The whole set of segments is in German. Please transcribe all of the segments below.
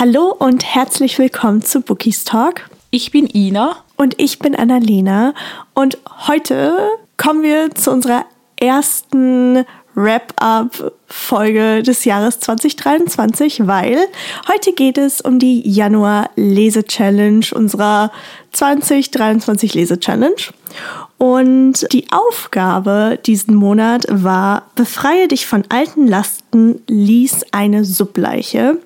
Hallo und herzlich willkommen zu Bookies Talk. Ich bin Ina. Und ich bin Annalena. Und heute kommen wir zu unserer ersten Wrap-up-Folge des Jahres 2023, weil heute geht es um die Januar-Lese-Challenge, unserer 2023 Lese-Challenge. Und die Aufgabe diesen Monat war, befreie dich von alten Lasten, lies eine Subleiche.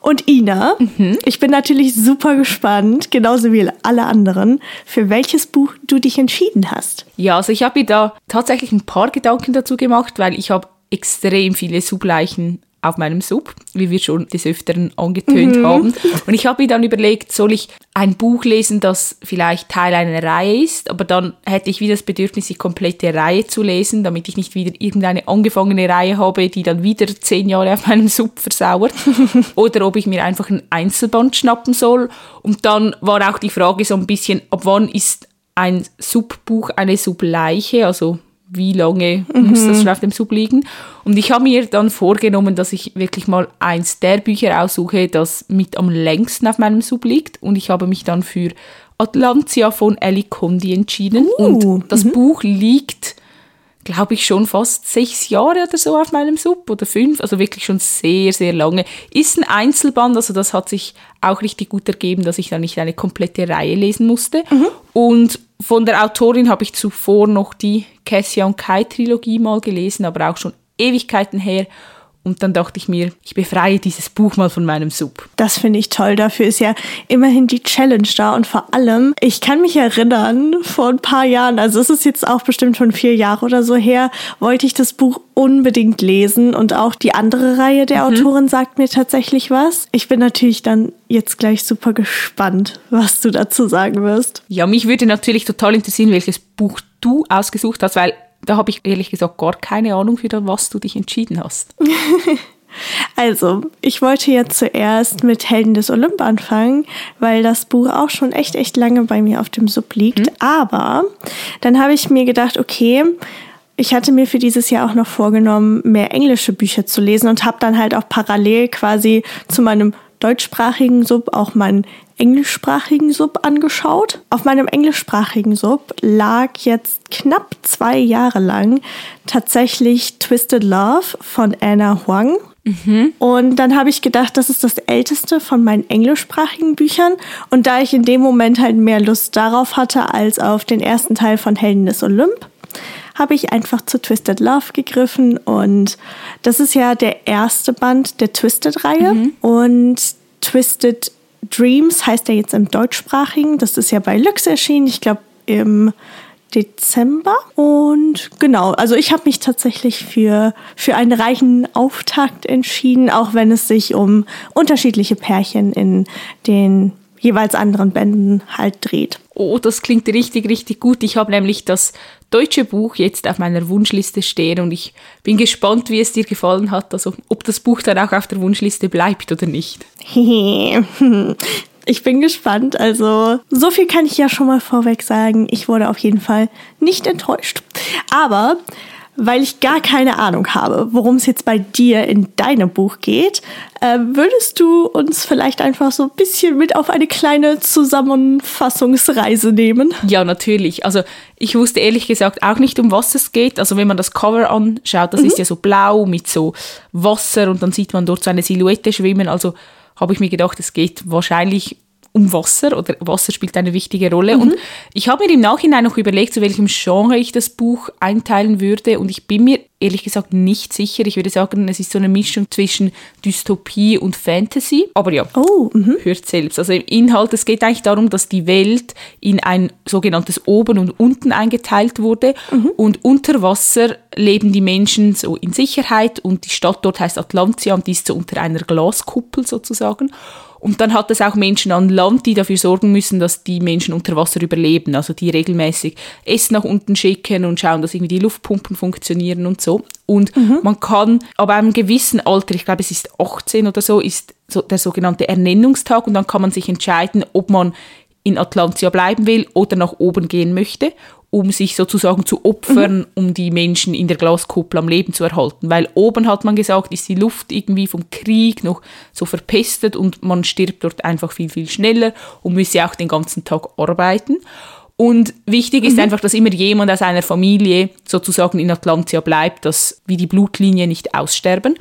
Und Ina, mhm. ich bin natürlich super gespannt, genauso wie alle anderen, für welches Buch du dich entschieden hast. Ja, also ich habe mir da tatsächlich ein paar Gedanken dazu gemacht, weil ich habe extrem viele Subleichen auf meinem Sub, wie wir schon des Öfteren angetönt mhm. haben. Und ich habe mir dann überlegt, soll ich ein Buch lesen, das vielleicht Teil einer Reihe ist, aber dann hätte ich wieder das Bedürfnis, die komplette Reihe zu lesen, damit ich nicht wieder irgendeine angefangene Reihe habe, die dann wieder zehn Jahre auf meinem Sub versauert. Oder ob ich mir einfach ein Einzelband schnappen soll. Und dann war auch die Frage so ein bisschen, ab wann ist ein Subbuch eine Subleiche, also wie lange mhm. muss das schon auf dem Sub liegen. Und ich habe mir dann vorgenommen, dass ich wirklich mal eins der Bücher aussuche, das mit am längsten auf meinem Sub liegt. Und ich habe mich dann für Atlantia von Ellie Condi entschieden. Uh, und das mhm. Buch liegt, glaube ich, schon fast sechs Jahre oder so auf meinem Sub oder fünf. Also wirklich schon sehr, sehr lange. Ist ein Einzelband, also das hat sich auch richtig gut ergeben, dass ich da nicht eine komplette Reihe lesen musste. Mhm. Und von der Autorin habe ich zuvor noch die Cassia und Kai Trilogie mal gelesen, aber auch schon Ewigkeiten her. Und dann dachte ich mir, ich befreie dieses Buch mal von meinem Sub. Das finde ich toll. Dafür ist ja immerhin die Challenge da. Und vor allem, ich kann mich erinnern, vor ein paar Jahren, also es ist jetzt auch bestimmt schon vier Jahre oder so her, wollte ich das Buch unbedingt lesen. Und auch die andere Reihe der mhm. Autorin sagt mir tatsächlich was. Ich bin natürlich dann jetzt gleich super gespannt, was du dazu sagen wirst. Ja, mich würde natürlich total interessieren, welches Buch du ausgesucht hast, weil da habe ich ehrlich gesagt gar keine Ahnung, für was du dich entschieden hast. Also, ich wollte jetzt zuerst mit Helden des Olymp anfangen, weil das Buch auch schon echt, echt lange bei mir auf dem Sub liegt. Mhm. Aber dann habe ich mir gedacht, okay, ich hatte mir für dieses Jahr auch noch vorgenommen, mehr englische Bücher zu lesen und habe dann halt auch parallel quasi zu meinem deutschsprachigen Sub auch meinen englischsprachigen Sub angeschaut. Auf meinem englischsprachigen Sub lag jetzt knapp zwei Jahre lang tatsächlich Twisted Love von Anna Huang. Mhm. Und dann habe ich gedacht, das ist das älteste von meinen englischsprachigen Büchern. Und da ich in dem Moment halt mehr Lust darauf hatte als auf den ersten Teil von Helden des Olymp, habe ich einfach zu Twisted Love gegriffen. Und das ist ja der erste Band der Twisted-Reihe. Mhm. Und Twisted Dreams heißt er jetzt im deutschsprachigen. Das ist ja bei Lux erschienen, ich glaube im Dezember. Und genau, also ich habe mich tatsächlich für, für einen reichen Auftakt entschieden, auch wenn es sich um unterschiedliche Pärchen in den jeweils anderen Bänden halt dreht. Oh, das klingt richtig, richtig gut. Ich habe nämlich das deutsche Buch jetzt auf meiner Wunschliste stehen und ich bin gespannt, wie es dir gefallen hat, also ob das Buch dann auch auf der Wunschliste bleibt oder nicht. Ich bin gespannt. Also, so viel kann ich ja schon mal vorweg sagen. Ich wurde auf jeden Fall nicht enttäuscht. Aber weil ich gar keine Ahnung habe, worum es jetzt bei dir in deinem Buch geht, äh, würdest du uns vielleicht einfach so ein bisschen mit auf eine kleine Zusammenfassungsreise nehmen? Ja, natürlich. Also ich wusste ehrlich gesagt auch nicht, um was es geht. Also wenn man das Cover anschaut, das mhm. ist ja so blau mit so Wasser und dann sieht man dort so eine Silhouette schwimmen. Also habe ich mir gedacht, es geht wahrscheinlich um Wasser oder Wasser spielt eine wichtige Rolle. Mhm. Und ich habe mir im Nachhinein noch überlegt, zu welchem Genre ich das Buch einteilen würde. Und ich bin mir ehrlich gesagt nicht sicher. Ich würde sagen, es ist so eine Mischung zwischen Dystopie und Fantasy. Aber ja, oh, mhm. hört selbst. Also im Inhalt, es geht eigentlich darum, dass die Welt in ein sogenanntes Oben und Unten eingeteilt wurde. Mhm. Und unter Wasser leben die Menschen so in Sicherheit. Und die Stadt dort heißt Atlantia und die ist so unter einer Glaskuppel sozusagen. Und dann hat es auch Menschen an Land, die dafür sorgen müssen, dass die Menschen unter Wasser überleben. Also die regelmäßig Essen nach unten schicken und schauen, dass irgendwie die Luftpumpen funktionieren und so. Und mhm. man kann aber einem gewissen Alter, ich glaube es ist 18 oder so, ist so der sogenannte Ernennungstag und dann kann man sich entscheiden, ob man in Atlantia bleiben will oder nach oben gehen möchte. Um sich sozusagen zu opfern, mhm. um die Menschen in der Glaskuppel am Leben zu erhalten. Weil oben hat man gesagt, ist die Luft irgendwie vom Krieg noch so verpestet und man stirbt dort einfach viel, viel schneller und müsse auch den ganzen Tag arbeiten. Und wichtig ist mhm. einfach, dass immer jemand aus einer Familie sozusagen in Atlantia bleibt, dass wie die Blutlinie nicht aussterben.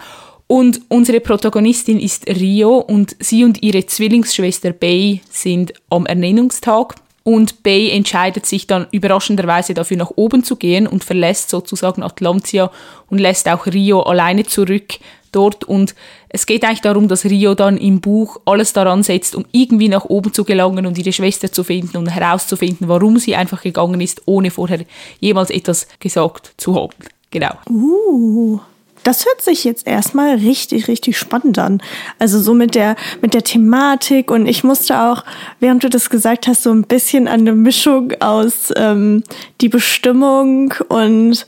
Und unsere Protagonistin ist Rio und sie und ihre Zwillingsschwester Bay sind am Ernennungstag und Bay entscheidet sich dann überraschenderweise dafür nach oben zu gehen und verlässt sozusagen Atlantia und lässt auch Rio alleine zurück dort. Und es geht eigentlich darum, dass Rio dann im Buch alles daran setzt, um irgendwie nach oben zu gelangen und ihre Schwester zu finden und herauszufinden, warum sie einfach gegangen ist, ohne vorher jemals etwas gesagt zu haben. Genau. Uh. Das hört sich jetzt erstmal richtig, richtig spannend an. Also so mit der, mit der Thematik und ich musste auch, während du das gesagt hast, so ein bisschen an eine Mischung aus ähm, die Bestimmung und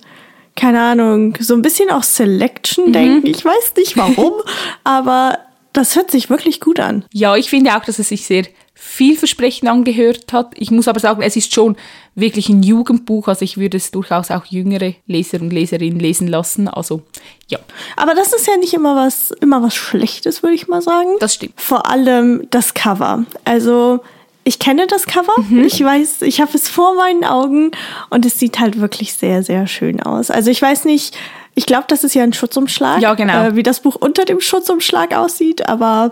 keine Ahnung, so ein bisschen auch Selection mhm. denken. Ich weiß nicht warum, aber das hört sich wirklich gut an. Ja, ich finde auch, dass es sich sehr vielversprechend angehört hat. Ich muss aber sagen, es ist schon wirklich ein Jugendbuch, also ich würde es durchaus auch jüngere Leser und Leserinnen lesen lassen. Also ja. Aber das ist ja nicht immer was, immer was Schlechtes, würde ich mal sagen. Das stimmt. Vor allem das Cover. Also ich kenne das Cover. Mhm. Ich weiß, ich habe es vor meinen Augen und es sieht halt wirklich sehr, sehr schön aus. Also ich weiß nicht, ich glaube, das ist ja ein Schutzumschlag. Ja, genau. Äh, wie das Buch unter dem Schutzumschlag aussieht, aber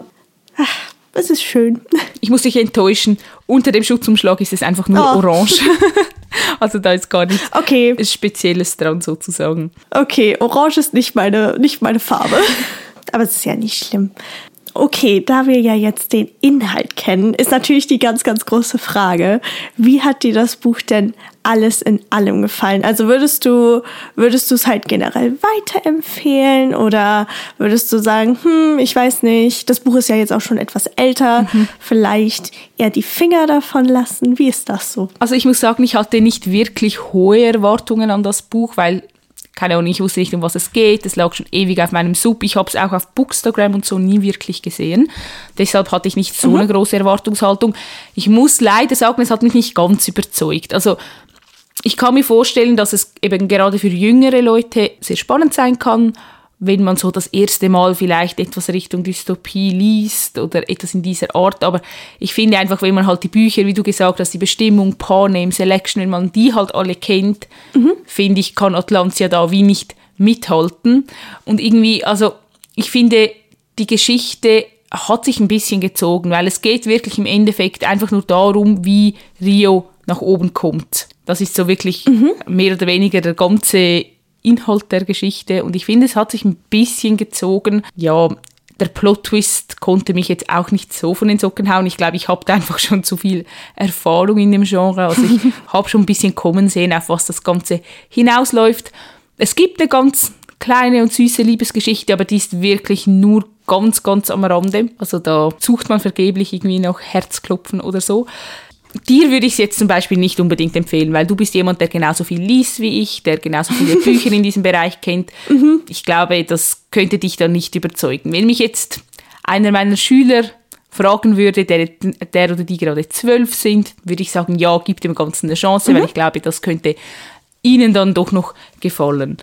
ach, es ist schön. Ich muss dich enttäuschen. Unter dem Schutzumschlag ist es einfach nur oh. orange. also da ist gar nichts okay. Spezielles dran sozusagen. Okay, orange ist nicht meine, nicht meine Farbe. Aber es ist ja nicht schlimm. Okay, da wir ja jetzt den Inhalt kennen, ist natürlich die ganz, ganz große Frage, wie hat dir das Buch denn alles in allem gefallen? Also würdest du, würdest du es halt generell weiterempfehlen oder würdest du sagen, hm, ich weiß nicht, das Buch ist ja jetzt auch schon etwas älter, mhm. vielleicht eher die Finger davon lassen? Wie ist das so? Also ich muss sagen, ich hatte nicht wirklich hohe Erwartungen an das Buch, weil keine Ahnung, ich wusste nicht, um was es geht. Es lag schon ewig auf meinem Sub. Ich habe es auch auf Bookstagram und so nie wirklich gesehen. Deshalb hatte ich nicht so mhm. eine große Erwartungshaltung. Ich muss leider sagen, es hat mich nicht ganz überzeugt. Also ich kann mir vorstellen, dass es eben gerade für jüngere Leute sehr spannend sein kann wenn man so das erste Mal vielleicht etwas Richtung Dystopie liest oder etwas in dieser Art. Aber ich finde einfach, wenn man halt die Bücher, wie du gesagt hast, die Bestimmung, Panem, Selection, wenn man die halt alle kennt, mhm. finde ich, kann Atlantia da wie nicht mithalten. Und irgendwie, also ich finde, die Geschichte hat sich ein bisschen gezogen, weil es geht wirklich im Endeffekt einfach nur darum, wie Rio nach oben kommt. Das ist so wirklich mhm. mehr oder weniger der ganze Inhalt der Geschichte und ich finde, es hat sich ein bisschen gezogen. Ja, der Plot-Twist konnte mich jetzt auch nicht so von den Socken hauen. Ich glaube, ich habe da einfach schon zu viel Erfahrung in dem Genre. Also ich habe schon ein bisschen kommen sehen, auf was das Ganze hinausläuft. Es gibt eine ganz kleine und süße Liebesgeschichte, aber die ist wirklich nur ganz, ganz am Rande. Also da sucht man vergeblich irgendwie noch Herzklopfen oder so dir würde ich es jetzt zum Beispiel nicht unbedingt empfehlen, weil du bist jemand, der genauso viel liest wie ich, der genauso viele Bücher in diesem Bereich kennt. Mhm. Ich glaube, das könnte dich dann nicht überzeugen. Wenn mich jetzt einer meiner Schüler fragen würde, der, der oder die gerade zwölf sind, würde ich sagen, ja, gib dem Ganzen eine Chance, mhm. weil ich glaube, das könnte ihnen dann doch noch gefallen.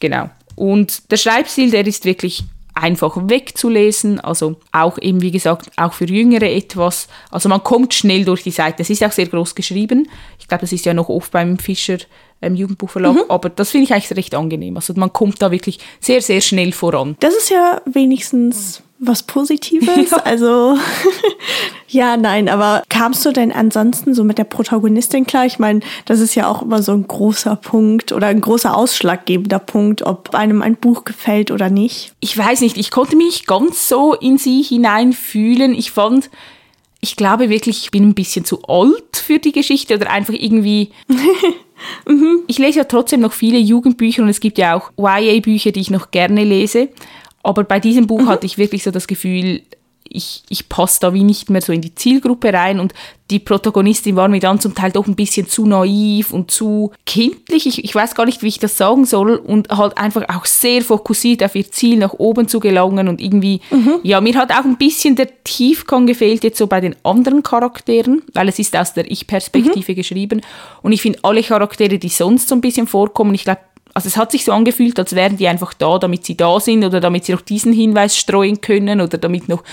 Genau. Und der Schreibstil, der ist wirklich einfach wegzulesen. Also auch eben, wie gesagt, auch für Jüngere etwas. Also man kommt schnell durch die Seite. Es ist auch sehr groß geschrieben. Ich glaube, das ist ja noch oft beim Fischer ähm, Jugendbuchverlag, mhm. aber das finde ich eigentlich recht angenehm. Also man kommt da wirklich sehr, sehr schnell voran. Das ist ja wenigstens was Positives. Ja. Also ja, nein, aber kamst du denn ansonsten so mit der Protagonistin klar? Ich meine, das ist ja auch immer so ein großer Punkt oder ein großer ausschlaggebender Punkt, ob einem ein Buch gefällt oder nicht. Ich weiß nicht, ich konnte mich ganz so in sie hineinfühlen. Ich fand, ich glaube wirklich, ich bin ein bisschen zu alt für die Geschichte oder einfach irgendwie. mhm. Ich lese ja trotzdem noch viele Jugendbücher und es gibt ja auch YA-Bücher, die ich noch gerne lese. Aber bei diesem Buch mhm. hatte ich wirklich so das Gefühl, ich, ich passe da wie nicht mehr so in die Zielgruppe rein und die Protagonistin war mir dann zum Teil doch ein bisschen zu naiv und zu kindlich. Ich, ich weiß gar nicht, wie ich das sagen soll und halt einfach auch sehr fokussiert auf ihr Ziel nach oben zu gelangen und irgendwie, mhm. ja, mir hat auch ein bisschen der Tiefgang gefehlt jetzt so bei den anderen Charakteren, weil es ist aus der Ich-Perspektive mhm. geschrieben und ich finde alle Charaktere, die sonst so ein bisschen vorkommen, ich glaube, also es hat sich so angefühlt, als wären die einfach da, damit sie da sind oder damit sie noch diesen Hinweis streuen können oder damit noch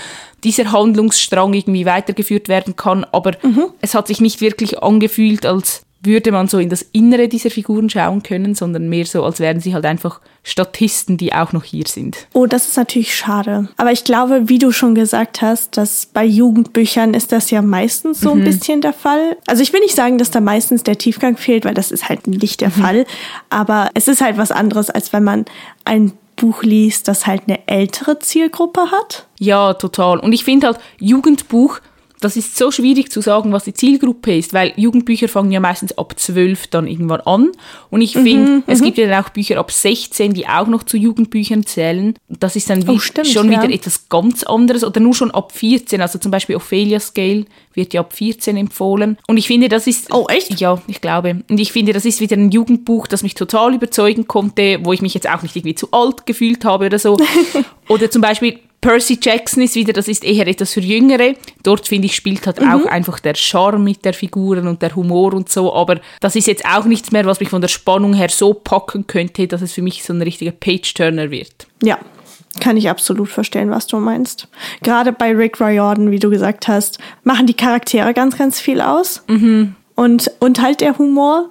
dieser Handlungsstrang irgendwie weitergeführt werden kann. Aber mhm. es hat sich nicht wirklich angefühlt, als würde man so in das Innere dieser Figuren schauen können, sondern mehr so, als wären sie halt einfach Statisten, die auch noch hier sind. Oh, das ist natürlich schade. Aber ich glaube, wie du schon gesagt hast, dass bei Jugendbüchern ist das ja meistens so mhm. ein bisschen der Fall. Also ich will nicht sagen, dass da meistens der Tiefgang fehlt, weil das ist halt nicht der mhm. Fall. Aber es ist halt was anderes, als wenn man ein Buch liest, das halt eine ältere Zielgruppe hat. Ja, total. Und ich finde halt, Jugendbuch das ist so schwierig zu sagen, was die Zielgruppe ist, weil Jugendbücher fangen ja meistens ab 12 dann irgendwann an. Und ich finde, mhm, es mhm. gibt ja dann auch Bücher ab 16, die auch noch zu Jugendbüchern zählen. Das ist dann oh, stimmt, schon ja. wieder etwas ganz anderes oder nur schon ab 14. Also zum Beispiel Ophelia Scale wird ja ab 14 empfohlen. Und ich finde, das ist. Oh, echt? Ja, ich glaube. Und ich finde, das ist wieder ein Jugendbuch, das mich total überzeugen konnte, wo ich mich jetzt auch nicht irgendwie zu alt gefühlt habe oder so. oder zum Beispiel Percy Jackson ist wieder, das ist eher etwas für Jüngere. Dort, finde ich, spielt halt mhm. auch einfach der Charme mit der Figuren und der Humor und so. Aber das ist jetzt auch nichts mehr, was mich von der Spannung her so packen könnte, dass es für mich so ein richtiger Page-Turner wird. Ja, kann ich absolut verstehen, was du meinst. Gerade bei Rick Riordan, wie du gesagt hast, machen die Charaktere ganz, ganz viel aus. Mhm. Und, und halt der Humor.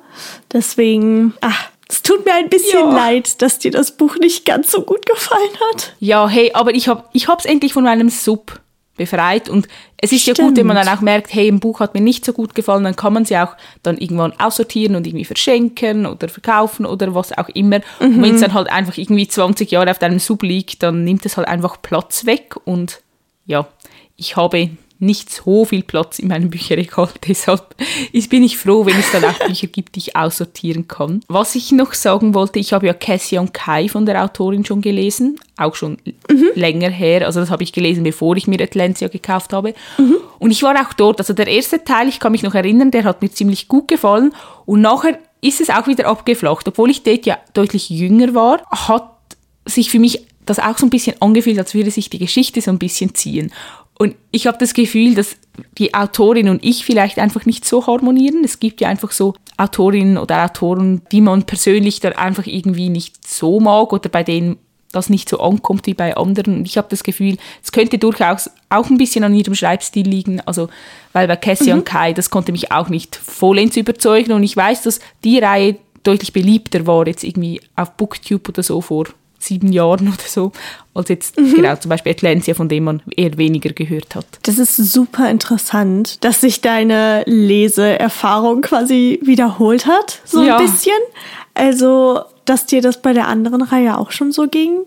Deswegen, ach, es tut mir ein bisschen ja. leid, dass dir das Buch nicht ganz so gut gefallen hat. Ja, hey, aber ich habe ich hab's endlich von meinem Sub befreit und es ist Stimmt. ja gut, wenn man dann auch merkt, hey, ein Buch hat mir nicht so gut gefallen, dann kann man sie auch dann irgendwann aussortieren und irgendwie verschenken oder verkaufen oder was auch immer. Mhm. Und wenn es dann halt einfach irgendwie 20 Jahre auf deinem Sub liegt, dann nimmt es halt einfach Platz weg und ja, ich habe nicht so viel Platz in meinem Bücherregal. Deshalb bin ich froh, wenn es dann auch Bücher gibt, die ich aussortieren kann. Was ich noch sagen wollte, ich habe ja Cassie und Kai von der Autorin schon gelesen, auch schon mhm. länger her. Also das habe ich gelesen, bevor ich mir Atlantia gekauft habe. Mhm. Und ich war auch dort. Also der erste Teil, ich kann mich noch erinnern, der hat mir ziemlich gut gefallen. Und nachher ist es auch wieder abgeflacht. Obwohl ich dort ja deutlich jünger war, hat sich für mich das auch so ein bisschen angefühlt, als würde sich die Geschichte so ein bisschen ziehen. Und ich habe das Gefühl, dass die Autorin und ich vielleicht einfach nicht so harmonieren. Es gibt ja einfach so Autorinnen oder Autoren, die man persönlich dann einfach irgendwie nicht so mag oder bei denen das nicht so ankommt wie bei anderen. Und ich habe das Gefühl, es könnte durchaus auch ein bisschen an ihrem Schreibstil liegen. Also, weil bei Cassie mhm. und Kai, das konnte mich auch nicht vollends überzeugen. Und ich weiß, dass die Reihe deutlich beliebter war, jetzt irgendwie auf Booktube oder so vor sieben Jahren oder so, als jetzt mhm. genau zum Beispiel Atlantia, von dem man eher weniger gehört hat. Das ist super interessant, dass sich deine Leseerfahrung quasi wiederholt hat, so ja. ein bisschen. Also, dass dir das bei der anderen Reihe auch schon so ging.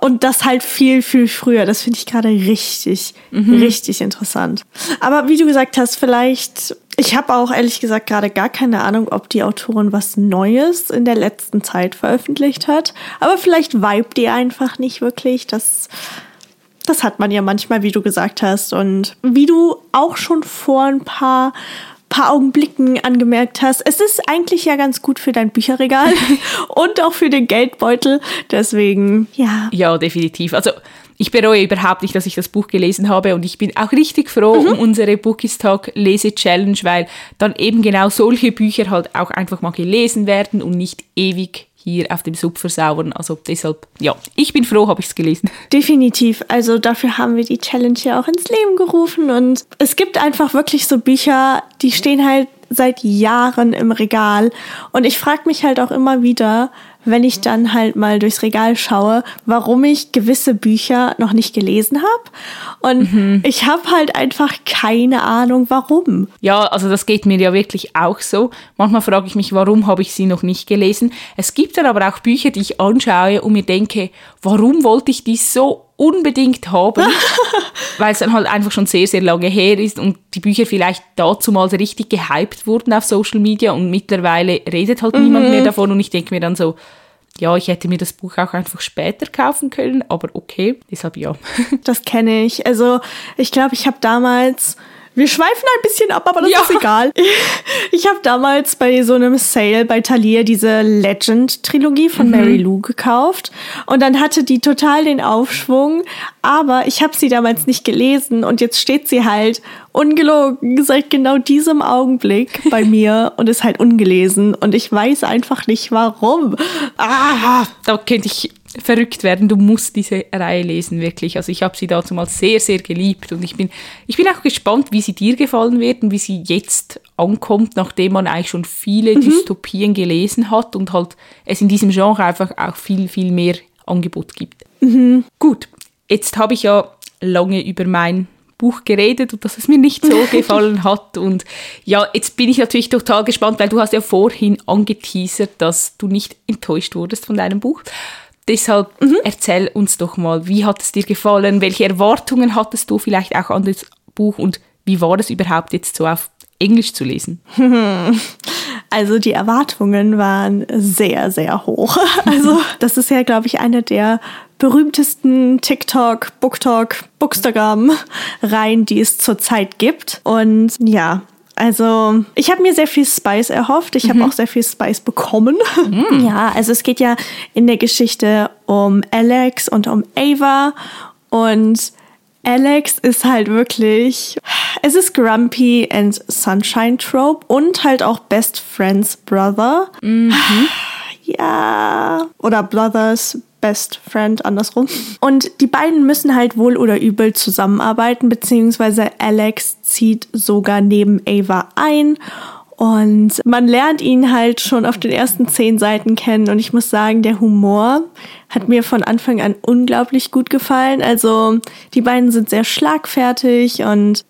Und das halt viel, viel früher. Das finde ich gerade richtig, mhm. richtig interessant. Aber wie du gesagt hast, vielleicht ich habe auch ehrlich gesagt gerade gar keine Ahnung, ob die Autorin was Neues in der letzten Zeit veröffentlicht hat. Aber vielleicht vibet die einfach nicht wirklich. Das, das hat man ja manchmal, wie du gesagt hast. Und wie du auch schon vor ein paar paar Augenblicken angemerkt hast, es ist eigentlich ja ganz gut für dein Bücherregal und auch für den Geldbeutel. Deswegen, ja. Ja, definitiv. Also ich bereue überhaupt nicht, dass ich das Buch gelesen habe und ich bin auch richtig froh mhm. um unsere Bookies Talk Lese Challenge, weil dann eben genau solche Bücher halt auch einfach mal gelesen werden und nicht ewig hier auf dem Sub. Also deshalb, ja, ich bin froh, habe ich es gelesen. Definitiv. Also dafür haben wir die Challenge ja auch ins Leben gerufen und es gibt einfach wirklich so Bücher, die stehen halt seit Jahren im Regal und ich frage mich halt auch immer wieder, wenn ich dann halt mal durchs Regal schaue, warum ich gewisse Bücher noch nicht gelesen habe. Und mhm. ich habe halt einfach keine Ahnung, warum. Ja, also das geht mir ja wirklich auch so. Manchmal frage ich mich, warum habe ich sie noch nicht gelesen. Es gibt dann aber auch Bücher, die ich anschaue und mir denke, warum wollte ich die so unbedingt haben, weil es dann halt einfach schon sehr, sehr lange her ist und die Bücher vielleicht dazu mal richtig gehypt wurden auf Social Media und mittlerweile redet halt mhm. niemand mehr davon und ich denke mir dann so, ja, ich hätte mir das Buch auch einfach später kaufen können, aber okay, deshalb ja. Das kenne ich. Also ich glaube, ich habe damals wir schweifen ein bisschen ab, aber das ja. ist egal. Ich habe damals bei so einem Sale bei Thalia diese Legend-Trilogie von mhm. Mary Lou gekauft. Und dann hatte die total den Aufschwung. Aber ich habe sie damals nicht gelesen. Und jetzt steht sie halt ungelogen seit genau diesem Augenblick bei mir und ist halt ungelesen. Und ich weiß einfach nicht warum. Ah, da könnte ich verrückt werden. Du musst diese Reihe lesen, wirklich. Also ich habe sie dazu mal sehr, sehr geliebt und ich bin, ich bin auch gespannt, wie sie dir gefallen wird und wie sie jetzt ankommt, nachdem man eigentlich schon viele mhm. Dystopien gelesen hat und halt es in diesem Genre einfach auch viel, viel mehr Angebot gibt. Mhm. Gut, jetzt habe ich ja lange über mein Buch geredet und dass es mir nicht so gefallen hat. Und ja, jetzt bin ich natürlich total gespannt, weil du hast ja vorhin angeteasert, dass du nicht enttäuscht wurdest von deinem Buch. Deshalb mhm. erzähl uns doch mal, wie hat es dir gefallen? Welche Erwartungen hattest du vielleicht auch an das Buch und wie war es überhaupt jetzt so auf Englisch zu lesen? Also die Erwartungen waren sehr, sehr hoch. Also das ist ja, glaube ich, eine der berühmtesten TikTok, BookTok, Bookstagram-Reihen, die es zurzeit gibt. Und ja, also ich habe mir sehr viel Spice erhofft. Ich habe mhm. auch sehr viel Spice bekommen. Mhm. Ja, also es geht ja in der Geschichte um Alex und um Ava. Und Alex ist halt wirklich, es ist Grumpy and Sunshine Trope und halt auch Best Friends Brother. Mhm. Ja. Oder Brothers, Best Friend andersrum. Und die beiden müssen halt wohl oder übel zusammenarbeiten, beziehungsweise Alex zieht sogar neben Ava ein und man lernt ihn halt schon auf den ersten zehn Seiten kennen. Und ich muss sagen, der Humor hat mir von Anfang an unglaublich gut gefallen. Also die beiden sind sehr schlagfertig und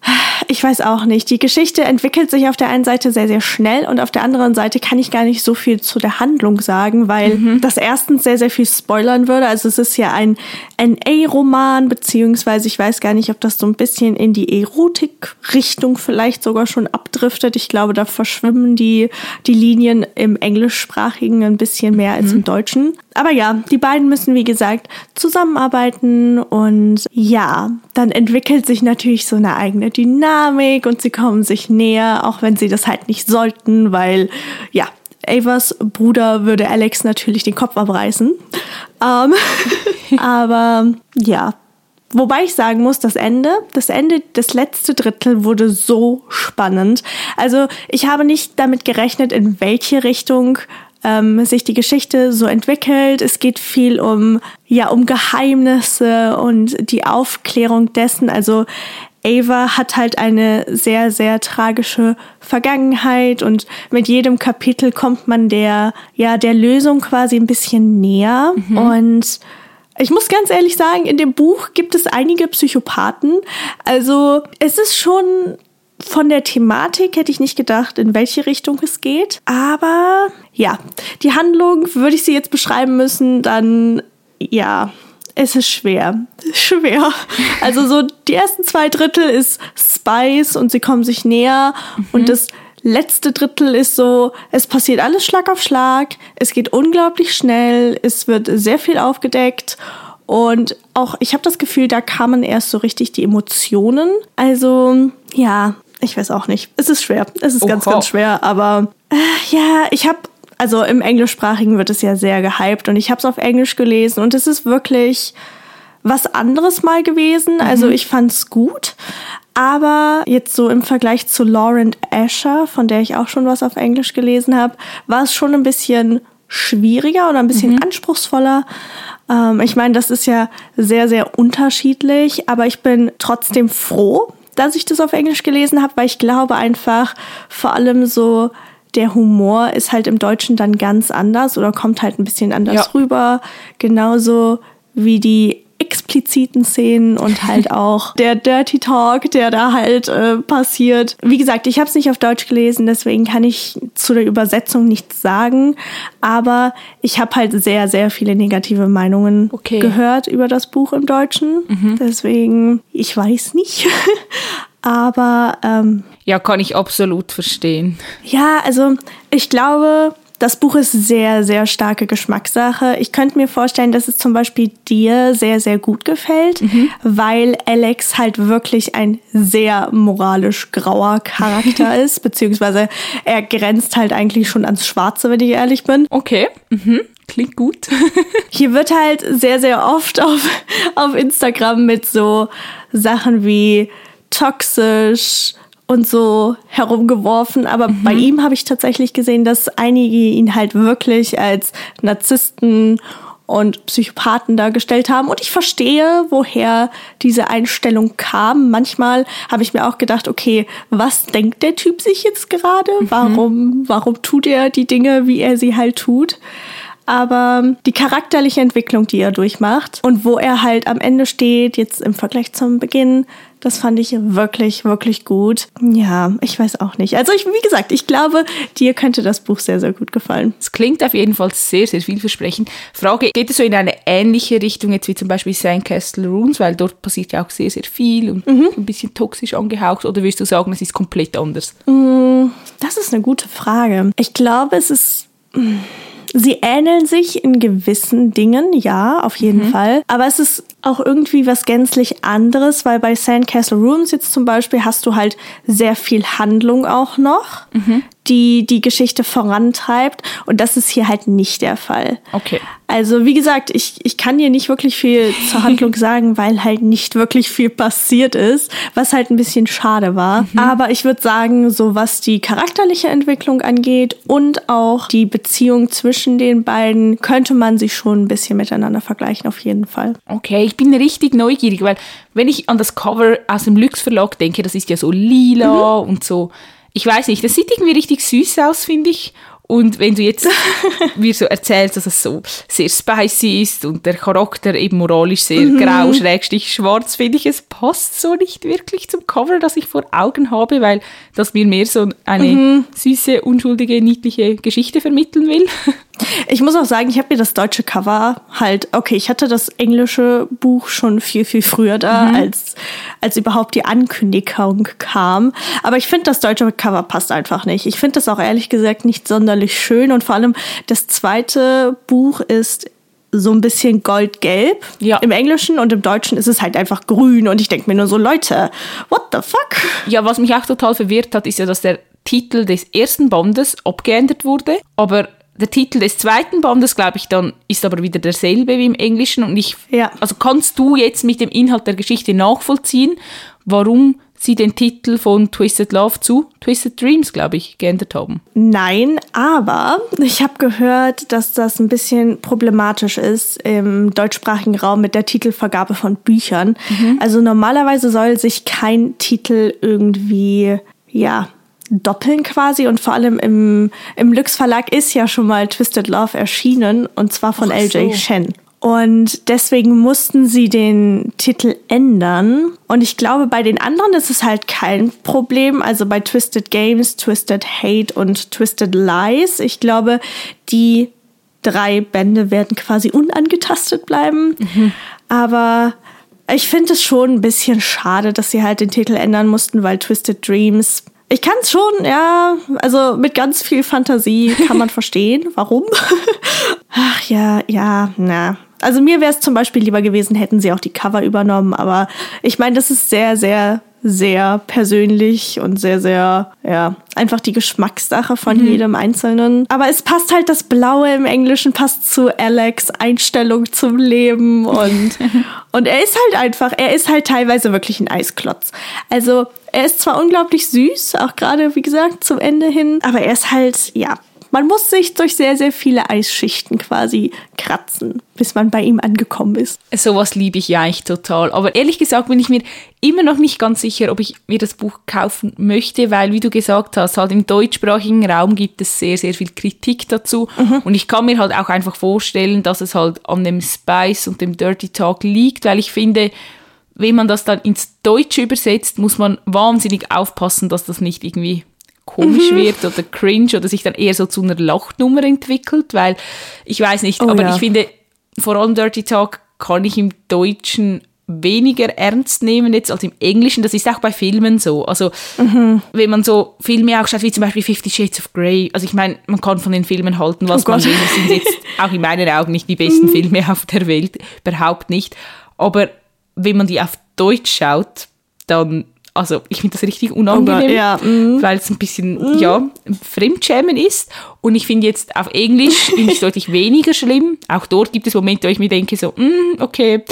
ich weiß auch nicht. Die Geschichte entwickelt sich auf der einen Seite sehr, sehr schnell und auf der anderen Seite kann ich gar nicht so viel zu der Handlung sagen, weil mhm. das erstens sehr, sehr viel spoilern würde. Also es ist ja ein NA-Roman, beziehungsweise ich weiß gar nicht, ob das so ein bisschen in die Erotik-Richtung vielleicht sogar schon abdriftet. Ich glaube, da verschwimmen die, die Linien im Englischsprachigen ein bisschen mehr als mhm. im Deutschen. Aber ja, die beiden müssen, wie gesagt, zusammenarbeiten und ja, dann entwickelt sich natürlich so eine eigene Dynamik und sie kommen sich näher, auch wenn sie das halt nicht sollten, weil ja, Avas Bruder würde Alex natürlich den Kopf abreißen. Ähm, aber ja, Wobei ich sagen muss, das Ende, das Ende, das letzte Drittel wurde so spannend. Also ich habe nicht damit gerechnet, in welche Richtung ähm, sich die Geschichte so entwickelt. Es geht viel um, ja, um Geheimnisse und die Aufklärung dessen. Also Ava hat halt eine sehr, sehr tragische Vergangenheit und mit jedem Kapitel kommt man der, ja, der Lösung quasi ein bisschen näher mhm. und ich muss ganz ehrlich sagen, in dem Buch gibt es einige Psychopathen. Also es ist schon von der Thematik hätte ich nicht gedacht, in welche Richtung es geht. Aber ja, die Handlung, würde ich sie jetzt beschreiben müssen, dann ja, es ist schwer. Schwer. Also so die ersten zwei Drittel ist Spice und sie kommen sich näher mhm. und das letzte Drittel ist so, es passiert alles Schlag auf Schlag, es geht unglaublich schnell, es wird sehr viel aufgedeckt und auch ich habe das Gefühl, da kamen erst so richtig die Emotionen. Also ja, ich weiß auch nicht. Es ist schwer. Es ist Oha. ganz, ganz schwer. Aber äh, ja, ich habe, also im Englischsprachigen wird es ja sehr gehypt und ich habe es auf Englisch gelesen und es ist wirklich was anderes mal gewesen. Mhm. Also ich fand es gut. Aber jetzt so im Vergleich zu Lauren Asher, von der ich auch schon was auf Englisch gelesen habe, war es schon ein bisschen schwieriger oder ein bisschen mhm. anspruchsvoller. Ähm, ich meine, das ist ja sehr, sehr unterschiedlich, aber ich bin trotzdem froh, dass ich das auf Englisch gelesen habe, weil ich glaube einfach vor allem so der Humor ist halt im Deutschen dann ganz anders oder kommt halt ein bisschen anders ja. rüber. Genauso wie die expliziten Szenen und halt auch der Dirty Talk, der da halt äh, passiert. Wie gesagt, ich habe es nicht auf Deutsch gelesen, deswegen kann ich zu der Übersetzung nichts sagen. Aber ich habe halt sehr, sehr viele negative Meinungen okay. gehört über das Buch im Deutschen. Mhm. Deswegen, ich weiß nicht. Aber ähm, ja, kann ich absolut verstehen. Ja, also ich glaube, das Buch ist sehr, sehr starke Geschmackssache. Ich könnte mir vorstellen, dass es zum Beispiel dir sehr, sehr gut gefällt, mhm. weil Alex halt wirklich ein sehr moralisch grauer Charakter ist, beziehungsweise er grenzt halt eigentlich schon ans Schwarze, wenn ich ehrlich bin. Okay. Mhm. Klingt gut. Hier wird halt sehr, sehr oft auf, auf Instagram mit so Sachen wie toxisch, und so herumgeworfen. Aber mhm. bei ihm habe ich tatsächlich gesehen, dass einige ihn halt wirklich als Narzissten und Psychopathen dargestellt haben. Und ich verstehe, woher diese Einstellung kam. Manchmal habe ich mir auch gedacht, okay, was denkt der Typ sich jetzt gerade? Mhm. Warum, warum tut er die Dinge, wie er sie halt tut? aber die charakterliche Entwicklung, die er durchmacht und wo er halt am Ende steht, jetzt im Vergleich zum Beginn, das fand ich wirklich, wirklich gut. Ja, ich weiß auch nicht. Also ich, wie gesagt, ich glaube, dir könnte das Buch sehr, sehr gut gefallen. Es klingt auf jeden Fall sehr, sehr vielversprechend. Frage, geht es so in eine ähnliche Richtung jetzt wie zum Beispiel Sandcastle Runes, weil dort passiert ja auch sehr, sehr viel und mhm. ein bisschen toxisch angehaucht oder würdest du sagen, es ist komplett anders? Mm, das ist eine gute Frage. Ich glaube, es ist Sie ähneln sich in gewissen Dingen, ja, auf jeden mhm. Fall. Aber es ist auch irgendwie was gänzlich anderes, weil bei Sandcastle Rooms jetzt zum Beispiel hast du halt sehr viel Handlung auch noch. Mhm die die Geschichte vorantreibt. Und das ist hier halt nicht der Fall. Okay. Also wie gesagt, ich, ich kann dir nicht wirklich viel zur Handlung sagen, weil halt nicht wirklich viel passiert ist, was halt ein bisschen schade war. Mhm. Aber ich würde sagen, so was die charakterliche Entwicklung angeht und auch die Beziehung zwischen den beiden, könnte man sich schon ein bisschen miteinander vergleichen, auf jeden Fall. Okay, ich bin richtig neugierig, weil wenn ich an das Cover aus dem Lux Verlag denke, das ist ja so lila mhm. und so ich weiß nicht, das sieht irgendwie richtig süß aus, finde ich. Und wenn du jetzt mir so erzählst, dass es so sehr spicy ist und der Charakter eben moralisch sehr mhm. grau, schrägstich schwarz, finde ich, es passt so nicht wirklich zum Cover, das ich vor Augen habe, weil das mir mehr so eine mhm. süße, unschuldige, niedliche Geschichte vermitteln will. Ich muss auch sagen, ich habe mir das deutsche Cover halt, okay, ich hatte das englische Buch schon viel, viel früher da, mhm. als, als überhaupt die Ankündigung kam. Aber ich finde, das deutsche Cover passt einfach nicht. Ich finde das auch ehrlich gesagt nicht sonderlich schön und vor allem das zweite Buch ist so ein bisschen goldgelb ja. im Englischen und im Deutschen ist es halt einfach grün und ich denke mir nur so, Leute, what the fuck? Ja, was mich auch total verwirrt hat, ist ja, dass der Titel des ersten Bandes abgeändert wurde, aber der Titel des zweiten Bandes, glaube ich, dann ist aber wieder derselbe wie im Englischen. Und ich, ja. also kannst du jetzt mit dem Inhalt der Geschichte nachvollziehen, warum sie den Titel von Twisted Love zu Twisted Dreams, glaube ich, geändert haben? Nein, aber ich habe gehört, dass das ein bisschen problematisch ist im deutschsprachigen Raum mit der Titelvergabe von Büchern. Mhm. Also normalerweise soll sich kein Titel irgendwie ja, doppeln quasi und vor allem im, im Lux Verlag ist ja schon mal Twisted Love erschienen und zwar von LJ so. Shen. Und deswegen mussten sie den Titel ändern. Und ich glaube, bei den anderen ist es halt kein Problem. Also bei Twisted Games, Twisted Hate und Twisted Lies. Ich glaube, die drei Bände werden quasi unangetastet bleiben. Mhm. Aber ich finde es schon ein bisschen schade, dass sie halt den Titel ändern mussten, weil Twisted Dreams ich kann es schon, ja. Also mit ganz viel Fantasie kann man verstehen, warum. Ach ja, ja, na. Also mir wäre es zum Beispiel lieber gewesen, hätten sie auch die Cover übernommen, aber ich meine, das ist sehr, sehr sehr persönlich und sehr, sehr, ja, einfach die Geschmackssache von mhm. jedem Einzelnen. Aber es passt halt, das Blaue im Englischen passt zu Alex Einstellung zum Leben und, und er ist halt einfach, er ist halt teilweise wirklich ein Eisklotz. Also, er ist zwar unglaublich süß, auch gerade, wie gesagt, zum Ende hin, aber er ist halt, ja, man muss sich durch sehr, sehr viele Eisschichten quasi kratzen, bis man bei ihm angekommen ist. Sowas liebe ich ja eigentlich total. Aber ehrlich gesagt bin ich mir immer noch nicht ganz sicher, ob ich mir das Buch kaufen möchte, weil, wie du gesagt hast, halt im deutschsprachigen Raum gibt es sehr, sehr viel Kritik dazu. Mhm. Und ich kann mir halt auch einfach vorstellen, dass es halt an dem Spice und dem Dirty Talk liegt, weil ich finde, wenn man das dann ins Deutsche übersetzt, muss man wahnsinnig aufpassen, dass das nicht irgendwie komisch mhm. wird oder cringe oder sich dann eher so zu einer Lachnummer entwickelt, weil ich weiß nicht, oh, aber ja. ich finde, vor allem Dirty Talk kann ich im Deutschen weniger ernst nehmen jetzt als im Englischen. Das ist auch bei Filmen so. Also wenn man so Filme auch schaut, wie zum Beispiel Fifty Shades of Grey. Also ich meine, man kann von den Filmen halten, was Oh man will. Das sind jetzt auch in meinen Augen nicht die besten Filme auf der Welt. Überhaupt nicht. Aber wenn man die auf Deutsch schaut, dann, also ich finde das richtig unangenehm, ja, mhm. weil es ein bisschen, ja, Fremdschämen ist. Und ich finde jetzt auf Englisch finde ich deutlich weniger schlimm. Auch dort gibt es Momente, wo ich mir denke, so, mm, okay,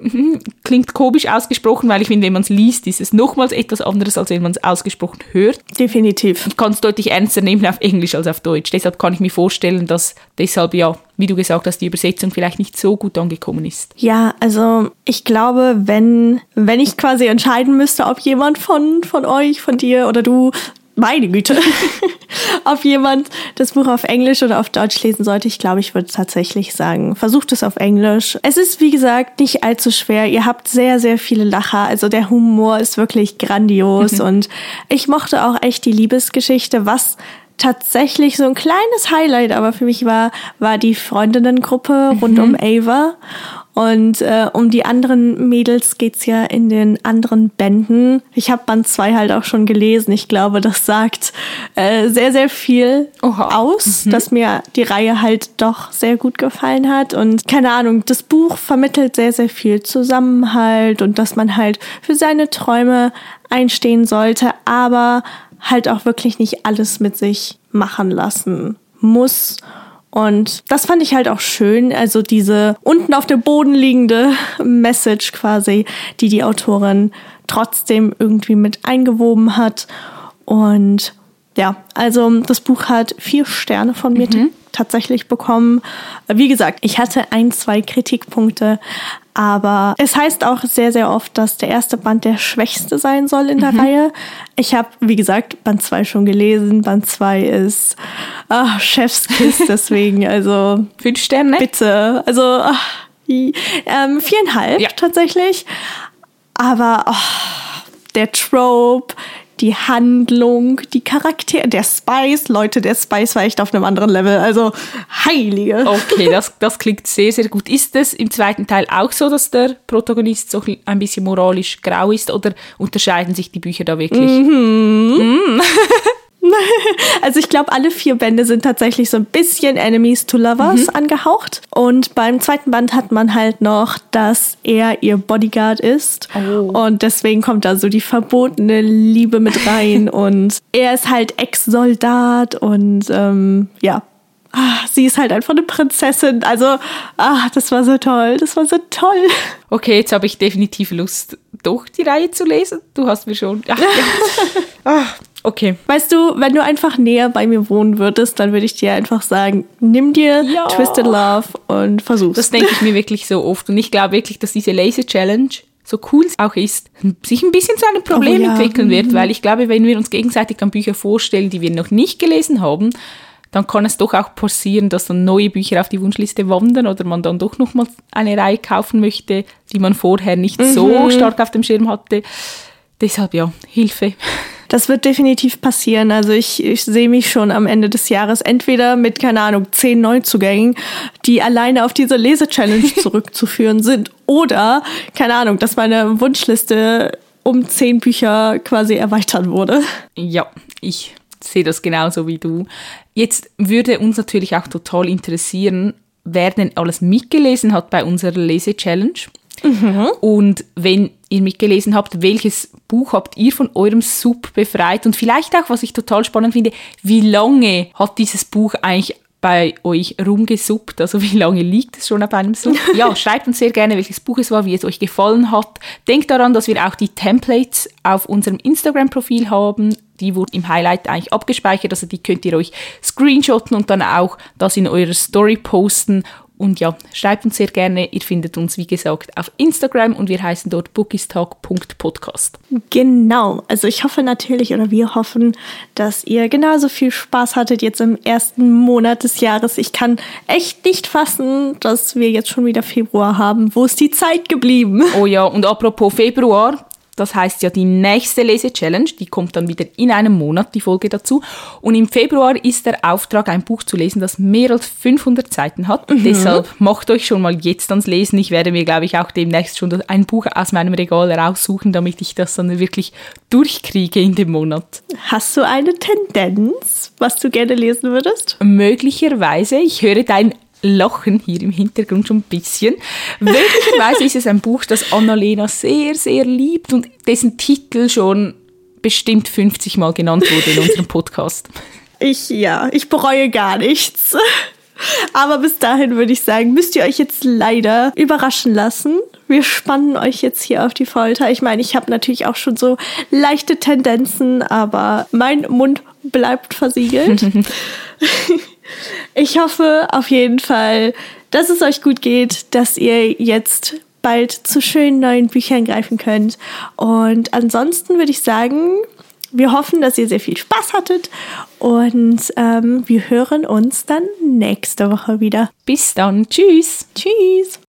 mm, klingt komisch ausgesprochen, weil ich finde, wenn man es liest, ist es nochmals etwas anderes, als wenn man es ausgesprochen hört. Definitiv. Ich kann es deutlich ernster nehmen auf Englisch als auf Deutsch. Deshalb kann ich mir vorstellen, dass deshalb ja, wie du gesagt hast, die Übersetzung vielleicht nicht so gut angekommen ist. Ja, also ich glaube, wenn, wenn ich quasi entscheiden müsste, ob jemand von, von euch, von dir oder du, meine Güte, ob jemand das Buch auf Englisch oder auf Deutsch lesen sollte, ich glaube, ich würde tatsächlich sagen, versucht es auf Englisch. Es ist, wie gesagt, nicht allzu schwer. Ihr habt sehr, sehr viele Lacher. Also der Humor ist wirklich grandios und ich mochte auch echt die Liebesgeschichte, was tatsächlich so ein kleines Highlight aber für mich war, war die Freundinnengruppe rund um Ava. Und äh, um die anderen Mädels geht's ja in den anderen Bänden. Ich habe Band 2 halt auch schon gelesen. Ich glaube, das sagt äh, sehr, sehr viel Oha. aus, dass mir die Reihe halt doch sehr gut gefallen hat. Und keine Ahnung, das Buch vermittelt sehr, sehr viel Zusammenhalt und dass man halt für seine Träume einstehen sollte, aber halt auch wirklich nicht alles mit sich machen lassen muss. Und das fand ich halt auch schön, also diese unten auf dem Boden liegende Message quasi, die die Autorin trotzdem irgendwie mit eingewoben hat. Und ja, also das Buch hat vier Sterne von mir tatsächlich bekommen. Wie gesagt, ich hatte ein, zwei Kritikpunkte, aber es heißt auch sehr, sehr oft, dass der erste Band der schwächste sein soll in der Reihe. Ich habe, wie gesagt, Band 2 schon gelesen. Band 2 ist ah, Chefskiss, deswegen, also Fünf Sterne? bitte. Also ach, ähm, viereinhalb Ja. tatsächlich. Aber oh, der Trope, die Handlung, die Charaktere, der Spice, Leute, der Spice war echt auf einem anderen Level. Also heilige. Okay, das, das klingt sehr, sehr gut. Ist es im zweiten Teil auch so, dass der Protagonist so ein bisschen moralisch grau ist oder unterscheiden sich die Bücher da wirklich? Also ich glaube, alle vier Bände sind tatsächlich so ein bisschen Enemies to Lovers angehaucht. Und beim zweiten Band hat man halt noch, dass er ihr Bodyguard ist. Oh. Und deswegen kommt da so die verbotene Liebe mit rein. und er ist halt Ex-Soldat und ähm, ja. Ah, sie ist halt einfach eine Prinzessin. Also, ah, das war so toll. Das war so toll. Okay, jetzt habe ich definitiv Lust, doch die Reihe zu lesen. Du hast mir schon. Ach, ja. ah, okay. Weißt du, wenn du einfach näher bei mir wohnen würdest, dann würde ich dir einfach sagen, nimm dir Ja. Twisted Love und versuch's. Das denke ich mir wirklich so oft. Und ich glaube wirklich, dass diese Laser-Challenge, so cool es auch ist, sich ein bisschen zu einem Problem Oh ja. entwickeln wird. Weil ich glaube, wenn wir uns gegenseitig an Bücher vorstellen, die wir noch nicht gelesen haben, dann kann es doch auch passieren, dass dann neue Bücher auf die Wunschliste wandern oder man dann doch nochmal eine Reihe kaufen möchte, die man vorher nicht Mhm. so stark auf dem Schirm hatte. Deshalb ja, Hilfe. Das wird definitiv passieren. Also ich, ich sehe mich schon am Ende des Jahres entweder mit, keine Ahnung, zehn Neuzugängen, die alleine auf diese Lese-Challenge zurückzuführen sind. Oder, keine Ahnung, dass meine Wunschliste um zehn Bücher quasi erweitert wurde. Ja, ich sehe das genauso wie du. Jetzt würde uns natürlich auch total interessieren, wer denn alles mitgelesen hat bei unserer Lese-Challenge. Und wenn ihr mitgelesen habt, welches Buch habt ihr von eurem Sub befreit? Und vielleicht auch, was ich total spannend finde, wie lange hat dieses Buch eigentlich bei euch rumgesuppt? Also wie lange liegt es schon auf einem Sub? Ja, schreibt uns sehr gerne, welches Buch es war, wie es euch gefallen hat. Denkt daran, dass wir auch die Templates auf unserem Instagram-Profil haben. Die wurden im Highlight eigentlich abgespeichert, also die könnt ihr euch screenshotten und dann auch das in eurer Story posten. Und ja, schreibt uns sehr gerne. Ihr findet uns, wie gesagt, auf Instagram und wir heißen dort bookistalk.podcast. Genau. Also ich hoffe natürlich oder wir hoffen, dass ihr genauso viel Spaß hattet jetzt im ersten Monat des Jahres. Ich kann echt nicht fassen, dass wir jetzt schon wieder Februar haben. Wo ist die Zeit geblieben? Oh ja, und apropos Februar, Das heißt ja die nächste Lese-Challenge, die kommt dann wieder in einem Monat, die Folge dazu. Und im Februar ist der Auftrag, ein Buch zu lesen, das mehr als 500 Seiten hat. Mhm. Deshalb macht euch schon mal jetzt ans Lesen. Ich werde mir, glaube ich, auch demnächst schon ein Buch aus meinem Regal raussuchen, damit ich das dann wirklich durchkriege in dem Monat. Hast du eine Tendenz, was du gerne lesen würdest? Möglicherweise. Ich höre dein Lachen hier im Hintergrund schon ein bisschen. Möglicherweise ist es ein Buch, das Annalena sehr, sehr liebt und dessen Titel schon bestimmt 50 Mal genannt wurde in unserem Podcast. Ich, ja, ich bereue gar nichts. Aber bis dahin würde ich sagen, müsst ihr euch jetzt leider überraschen lassen. Wir spannen euch jetzt hier auf die Folter. Ich meine, ich habe natürlich auch schon so leichte Tendenzen, aber mein Mund bleibt versiegelt. Ich hoffe auf jeden Fall, dass es euch gut geht, dass ihr jetzt bald zu schönen neuen Büchern greifen könnt. Und ansonsten würde ich sagen, wir hoffen, dass ihr sehr viel Spaß hattet und ähm, wir hören uns dann nächste Woche wieder. Bis dann. Tschüss. Tschüss.